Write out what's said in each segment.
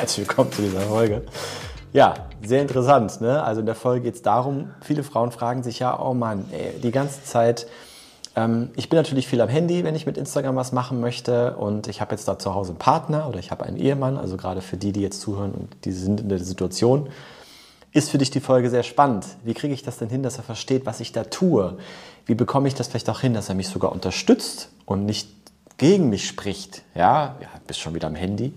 Herzlich willkommen zu dieser Folge. Ja, sehr interessant. Ne? Also in der Folge geht es darum, viele Frauen fragen sich ja, oh Mann, ey, die ganze Zeit, ähm, ich bin natürlich viel am Handy, wenn ich mit Instagram was machen möchte und ich habe jetzt da zu Hause einen Partner oder ich habe einen Ehemann, also gerade für die, die jetzt zuhören und die sind in der Situation, ist für dich die Folge sehr spannend. Wie kriege ich das denn hin, dass er versteht, was ich da tue? Wie bekomme ich das vielleicht auch hin, dass er mich sogar unterstützt und nicht gegen mich spricht? Ja, ja bist schon wieder am Handy.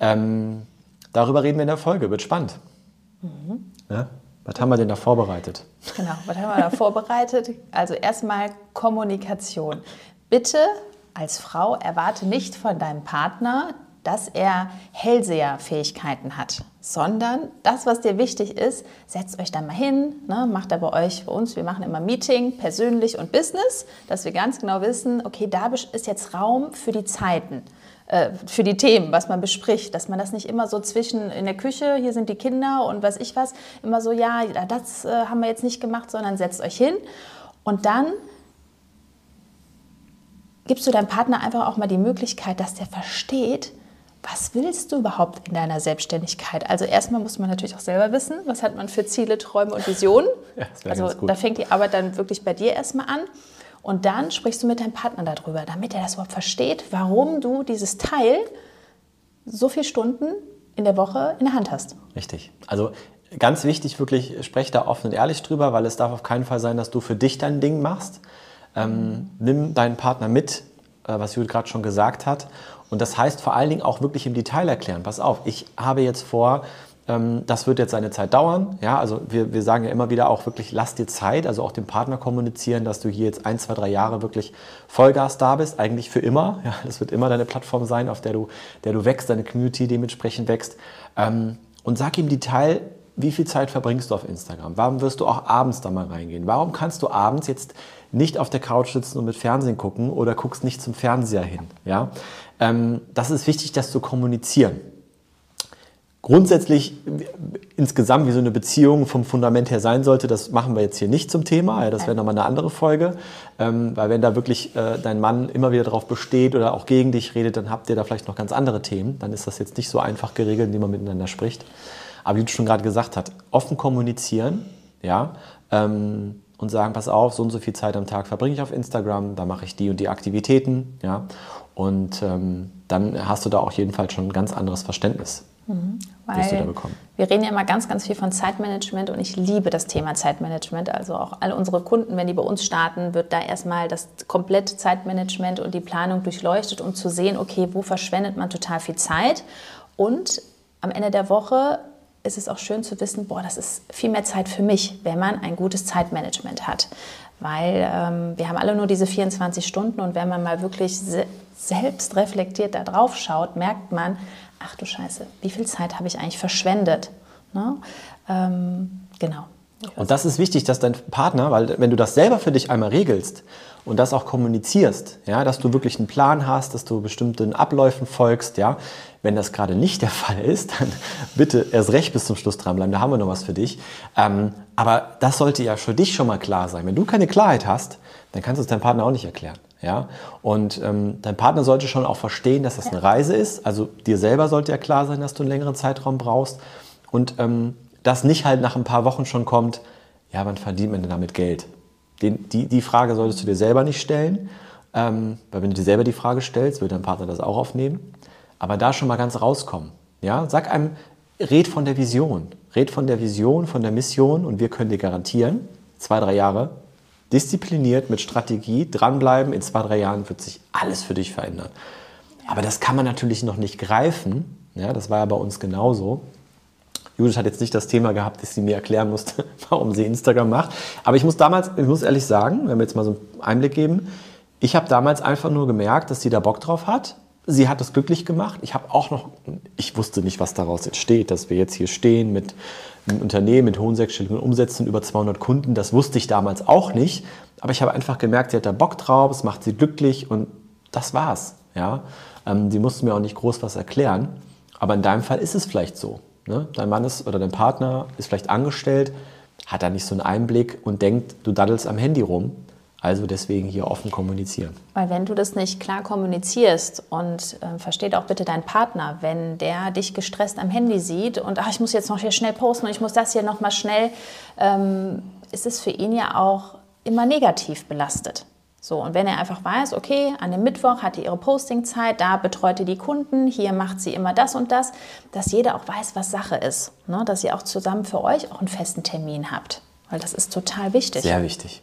Ähm, darüber reden wir in der Folge, wird spannend. Mhm. Ja? Was haben wir denn da vorbereitet? Genau, was haben wir da vorbereitet? Also erstmal Kommunikation. Bitte als Frau erwarte nicht von deinem Partner, dass er Hellseherfähigkeiten hat, sondern das, was dir wichtig ist, setzt euch dann mal hin, ne, macht da bei euch, bei uns, wir machen immer Meeting, persönlich und Business, dass wir ganz genau wissen, okay, da ist jetzt Raum für die Zeiten. Äh, für die Themen, was man bespricht, dass man das nicht immer so zwischen in der Küche, hier sind die Kinder und was ich was, immer so, ja, das äh, haben wir jetzt nicht gemacht, sondern setzt euch hin und dann gibst du deinem Partner einfach auch mal die Möglichkeit, dass der versteht, was willst du überhaupt in deiner Selbstständigkeit? Also erstmal muss man natürlich auch selber wissen, was hat man für Ziele, Träume und Visionen. Ja, also da fängt die Arbeit dann wirklich bei dir erstmal an. Und dann sprichst du mit deinem Partner darüber, damit er das überhaupt versteht, warum du dieses Teil so viele Stunden in der Woche in der Hand hast. Richtig. Also ganz wichtig, wirklich, sprech da offen und ehrlich drüber, weil es darf auf keinen Fall sein, dass du für dich dein Ding machst. Ähm, nimm deinen Partner mit, äh, was Judith gerade schon gesagt hat. Und das heißt vor allen Dingen auch wirklich im Detail erklären. Pass auf, ich habe jetzt vor, das wird jetzt seine Zeit dauern. Ja, also wir, wir sagen ja immer wieder auch wirklich, lass dir Zeit, also auch dem Partner kommunizieren, dass du hier jetzt ein, zwei, drei Jahre wirklich Vollgas da bist, eigentlich für immer. Ja, das wird immer deine Plattform sein, auf der du, der du wächst, deine Community dementsprechend wächst. Ähm, und sag ihm Detail, wie viel Zeit verbringst du auf Instagram? Warum wirst du auch abends da mal reingehen? Warum kannst du abends jetzt nicht auf der Couch sitzen und mit Fernsehen gucken oder guckst nicht zum Fernseher hin? Ja? Ähm, das ist wichtig, das zu kommunizieren grundsätzlich insgesamt, wie so eine Beziehung vom Fundament her sein sollte, das machen wir jetzt hier nicht zum Thema. Das wäre nochmal eine andere Folge. Ähm, weil wenn da wirklich äh, dein Mann immer wieder darauf besteht oder auch gegen dich redet, dann habt ihr da vielleicht noch ganz andere Themen. Dann ist das jetzt nicht so einfach geregelt, indem man miteinander spricht. Aber wie du schon gerade gesagt hast, offen kommunizieren, ja, ähm, und sagen, pass auf, so und so viel Zeit am Tag verbringe ich auf Instagram, da mache ich die und die Aktivitäten, ja. Und ähm, dann hast du da auch jedenfalls schon ein ganz anderes Verständnis Mhm, weil wir reden ja immer ganz, ganz viel von Zeitmanagement und ich liebe das Thema Zeitmanagement. Also auch alle unsere Kunden, wenn die bei uns starten, wird da erstmal das komplette Zeitmanagement und die Planung durchleuchtet, um zu sehen, okay, wo verschwendet man total viel Zeit. Und am Ende der Woche ist es auch schön zu wissen, boah, das ist viel mehr Zeit für mich, wenn man ein gutes Zeitmanagement hat. Weil ähm, wir haben alle nur diese 24 Stunden und wenn man mal wirklich se selbst reflektiert da drauf schaut, merkt man, ach du Scheiße, wie viel Zeit habe ich eigentlich verschwendet? Ne? Ähm, genau. Und das ist wichtig, dass dein Partner, weil wenn du das selber für dich einmal regelst und das auch kommunizierst, ja, dass du wirklich einen Plan hast, dass du bestimmten Abläufen folgst, ja, wenn das gerade nicht der Fall ist, dann bitte erst recht bis zum Schluss dranbleiben, da haben wir noch was für dich. Ähm, aber das sollte ja für dich schon mal klar sein. Wenn du keine Klarheit hast, dann kannst du es deinem Partner auch nicht erklären. Ja? Und ähm, dein Partner sollte schon auch verstehen, dass das eine Reise ist. Also dir selber sollte ja klar sein, dass du einen längeren Zeitraum brauchst. Und ähm, das nicht halt nach ein paar Wochen schon kommt, ja, wann verdient man denn damit Geld? Den, die, die Frage solltest du dir selber nicht stellen. Ähm, weil wenn du dir selber die Frage stellst, wird dein Partner das auch aufnehmen. Aber da schon mal ganz rauskommen. Ja? Sag einem, red von der Vision. Red von der Vision, von der Mission und wir können dir garantieren, zwei, drei Jahre diszipliniert mit Strategie dranbleiben. In zwei, drei Jahren wird sich alles für dich verändern. Aber das kann man natürlich noch nicht greifen. Ja, das war ja bei uns genauso. Judith hat jetzt nicht das Thema gehabt, dass sie mir erklären musste, warum sie Instagram macht. Aber ich muss damals, ich muss ehrlich sagen, wenn wir jetzt mal so einen Einblick geben, ich habe damals einfach nur gemerkt, dass sie da Bock drauf hat. sie hat es glücklich gemacht. Ich habe auch noch, ich wusste nicht, was daraus entsteht, dass wir jetzt hier stehen mit einem Unternehmen mit hohen sechsstelligen Umsätzen, über 200 Kunden. Das wusste ich damals auch nicht. Aber ich habe einfach gemerkt, sie hat da Bock drauf, es macht sie glücklich und das war's. Ja? Ähm, sie musste mir auch nicht groß was erklären. Aber in deinem Fall ist es vielleicht so. Ne? Dein Mann ist oder dein Partner ist vielleicht angestellt, hat da nicht so einen Einblick und denkt, du daddelst am Handy rum. Also deswegen hier offen kommunizieren. Weil wenn du das nicht klar kommunizierst und äh, versteht auch bitte dein Partner, wenn der dich gestresst am Handy sieht und ach, ich muss jetzt noch hier schnell posten und ich muss das hier noch mal schnell, ähm, ist es für ihn ja auch immer negativ belastet. So, und wenn er einfach weiß, okay, an dem Mittwoch hat die ihre Postingzeit, da betreut ihr die Kunden, hier macht sie immer das und das, dass jeder auch weiß, was Sache ist. Ne? Dass ihr auch zusammen für euch auch einen festen Termin habt. Weil das ist total wichtig. Sehr wichtig.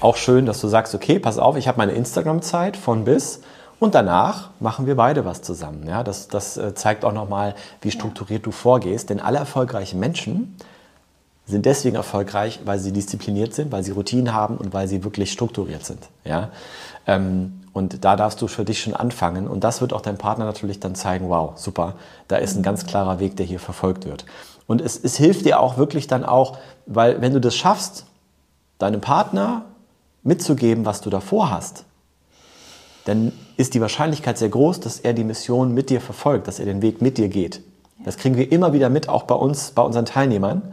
auch schön, dass du sagst, okay, pass auf, ich habe meine Instagram-Zeit von bis und danach machen wir beide was zusammen. Ja, das, das äh, zeigt auch nochmal, wie strukturiert du vorgehst. Denn alle erfolgreichen Menschen sind deswegen erfolgreich, weil sie diszipliniert sind, weil sie Routinen haben und weil sie wirklich strukturiert sind. Ja? Ähm, und da darfst du für dich schon anfangen. Und das wird auch dein Partner natürlich dann zeigen, wow, super, da ist ein ganz klarer Weg, der hier verfolgt wird. Und es, es hilft dir auch wirklich dann auch, weil wenn du das schaffst, deinem Partner mitzugeben, was du davor hast, dann ist die Wahrscheinlichkeit sehr groß, dass er die Mission mit dir verfolgt, dass er den Weg mit dir geht. Das kriegen wir immer wieder mit, auch bei uns, bei unseren Teilnehmern,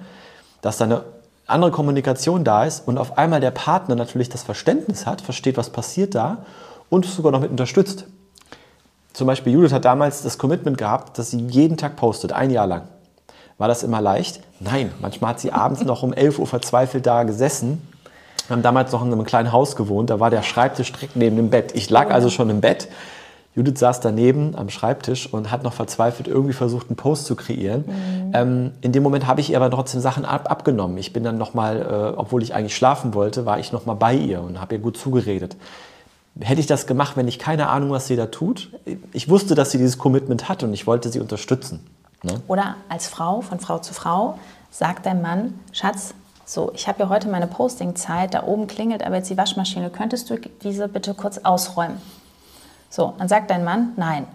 dass da eine andere Kommunikation da ist und auf einmal der Partner natürlich das Verständnis hat, versteht, was passiert da und sogar noch mit unterstützt. Zum Beispiel Judith hat damals das Commitment gehabt, dass sie jeden Tag postet, ein Jahr lang. War das immer leicht? Nein, manchmal hat sie abends noch um 11 Uhr verzweifelt da gesessen wir haben damals noch in einem kleinen Haus gewohnt, da war der Schreibtisch direkt neben dem Bett. Ich lag also schon im Bett. Judith saß daneben am Schreibtisch und hat noch verzweifelt irgendwie versucht, einen Post zu kreieren. Mhm. Ähm, in dem Moment habe ich ihr aber trotzdem Sachen ab abgenommen. Ich bin dann nochmal, äh, obwohl ich eigentlich schlafen wollte, war ich nochmal bei ihr und habe ihr gut zugeredet. Hätte ich das gemacht, wenn ich keine Ahnung, was sie da tut? Ich wusste, dass sie dieses Commitment hat und ich wollte sie unterstützen. Ne? Oder als Frau, von Frau zu Frau, sagt dein Mann, Schatz, so, ich habe ja heute meine Postingzeit, da oben klingelt aber jetzt die Waschmaschine, könntest du diese bitte kurz ausräumen? So, dann sagt dein Mann, nein.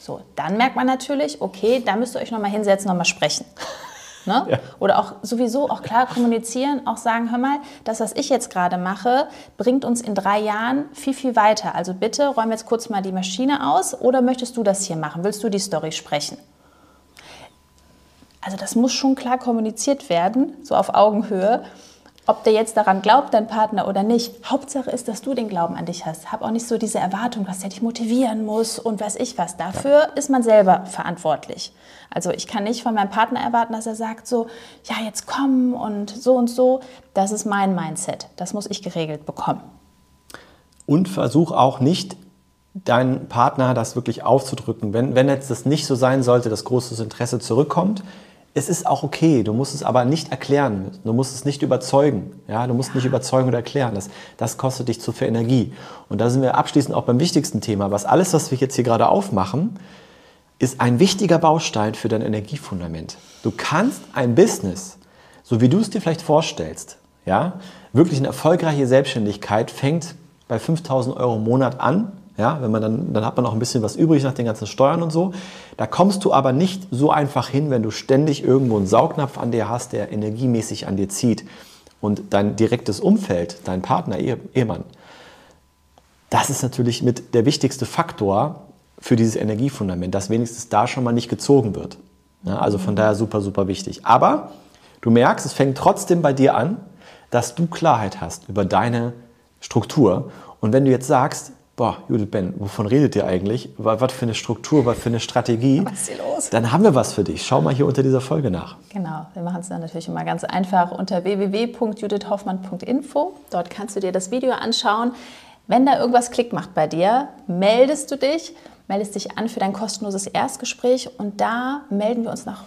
So, dann merkt man natürlich, okay, da müsst ihr euch nochmal hinsetzen, nochmal sprechen. Ne? Ja. Oder auch sowieso auch klar kommunizieren, auch sagen, hör mal, das, was ich jetzt gerade mache, bringt uns in drei Jahren viel, viel weiter. Also bitte räum jetzt kurz mal die Maschine aus oder möchtest du das hier machen? Willst du die Story sprechen? Also das muss schon klar kommuniziert werden, so auf Augenhöhe. Ob der jetzt daran glaubt, dein Partner oder nicht. Hauptsache ist, dass du den Glauben an dich hast. Hab auch nicht so diese Erwartung, dass der dich motivieren muss und weiß ich was. Dafür ist man selber verantwortlich. Also ich kann nicht von meinem Partner erwarten, dass er sagt so, ja jetzt komm und so und so. Das ist mein Mindset. Das muss ich geregelt bekommen. Und versuch auch nicht deinen Partner das wirklich aufzudrücken. Wenn, wenn jetzt das nicht so sein sollte, dass großes Interesse zurückkommt, es ist auch okay, du musst es aber nicht erklären, du musst es nicht überzeugen. Ja? Du musst nicht überzeugen oder erklären, das, das kostet dich zu viel Energie. Und da sind wir abschließend auch beim wichtigsten Thema. Was alles, was wir jetzt hier gerade aufmachen, ist ein wichtiger Baustein für dein Energiefundament. Du kannst ein Business, so wie du es dir vielleicht vorstellst, ja, wirklich eine erfolgreiche Selbstständigkeit fängt bei 5000 Euro im Monat an ja, wenn man dann, dann hat man auch ein bisschen was übrig nach den ganzen Steuern und so. Da kommst du aber nicht so einfach hin, wenn du ständig irgendwo einen Saugnapf an dir hast, der energiemäßig an dir zieht. Und dein direktes Umfeld, dein Partner, Ehemann, das ist natürlich mit der wichtigste Faktor für dieses Energiefundament, dass wenigstens da schon mal nicht gezogen wird. Ja, also von daher super, super wichtig. Aber du merkst, es fängt trotzdem bei dir an, dass du Klarheit hast über deine Struktur. Und wenn du jetzt sagst, boah, Judith Ben, wovon redet ihr eigentlich? Was für eine Struktur, was für eine Strategie? Was ist hier los? Dann haben wir was für dich. Schau mal hier unter dieser Folge nach. Genau, wir machen es dann natürlich immer ganz einfach unter www.judithhoffmann.info. Dort kannst du dir das Video anschauen. Wenn da irgendwas Klick macht bei dir, meldest du dich meldest dich an für dein kostenloses Erstgespräch und da melden wir uns nach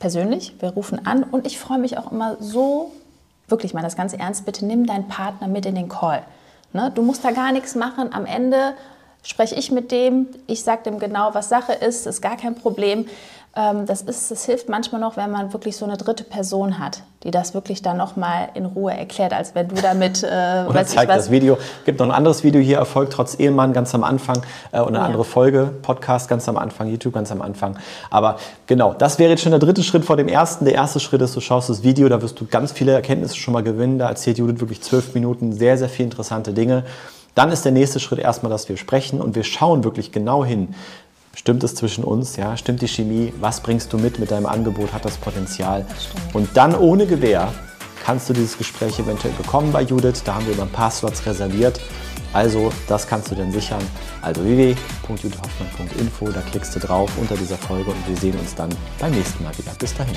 persönlich. Wir rufen an und ich freue mich auch immer so, wirklich mal das ganz ernst, bitte nimm deinen Partner mit in den Call. Ne? Du musst da gar nichts machen. Am Ende spreche ich mit dem, ich sage dem genau, was Sache ist, ist gar kein Problem. Ähm, das, ist, das hilft manchmal noch, wenn man wirklich so eine dritte Person hat, die das wirklich dann nochmal in Ruhe erklärt, als wenn du damit. Äh, Oder zeigt das Video. Es gibt noch ein anderes Video hier, Erfolg trotz Ehemann, ganz am Anfang. Äh, und eine ja. andere Folge, Podcast ganz am Anfang, YouTube ganz am Anfang. Aber genau, das wäre jetzt schon der dritte Schritt vor dem ersten. Der erste Schritt ist, du schaust das Video, da wirst du ganz viele Erkenntnisse schon mal gewinnen. Da erzählt Judith wirklich zwölf Minuten sehr, sehr viele interessante Dinge. Dann ist der nächste Schritt erstmal, dass wir sprechen und wir schauen wirklich genau hin. Stimmt es zwischen uns? Ja? Stimmt die Chemie? Was bringst du mit mit deinem Angebot? Hat das Potenzial? Das und dann ohne Gewähr kannst du dieses Gespräch eventuell bekommen bei Judith. Da haben wir über ein paar Slots reserviert. Also das kannst du dann sichern. Also www.judithhoffmann.info, da klickst du drauf unter dieser Folge und wir sehen uns dann beim nächsten Mal wieder. Bis dahin.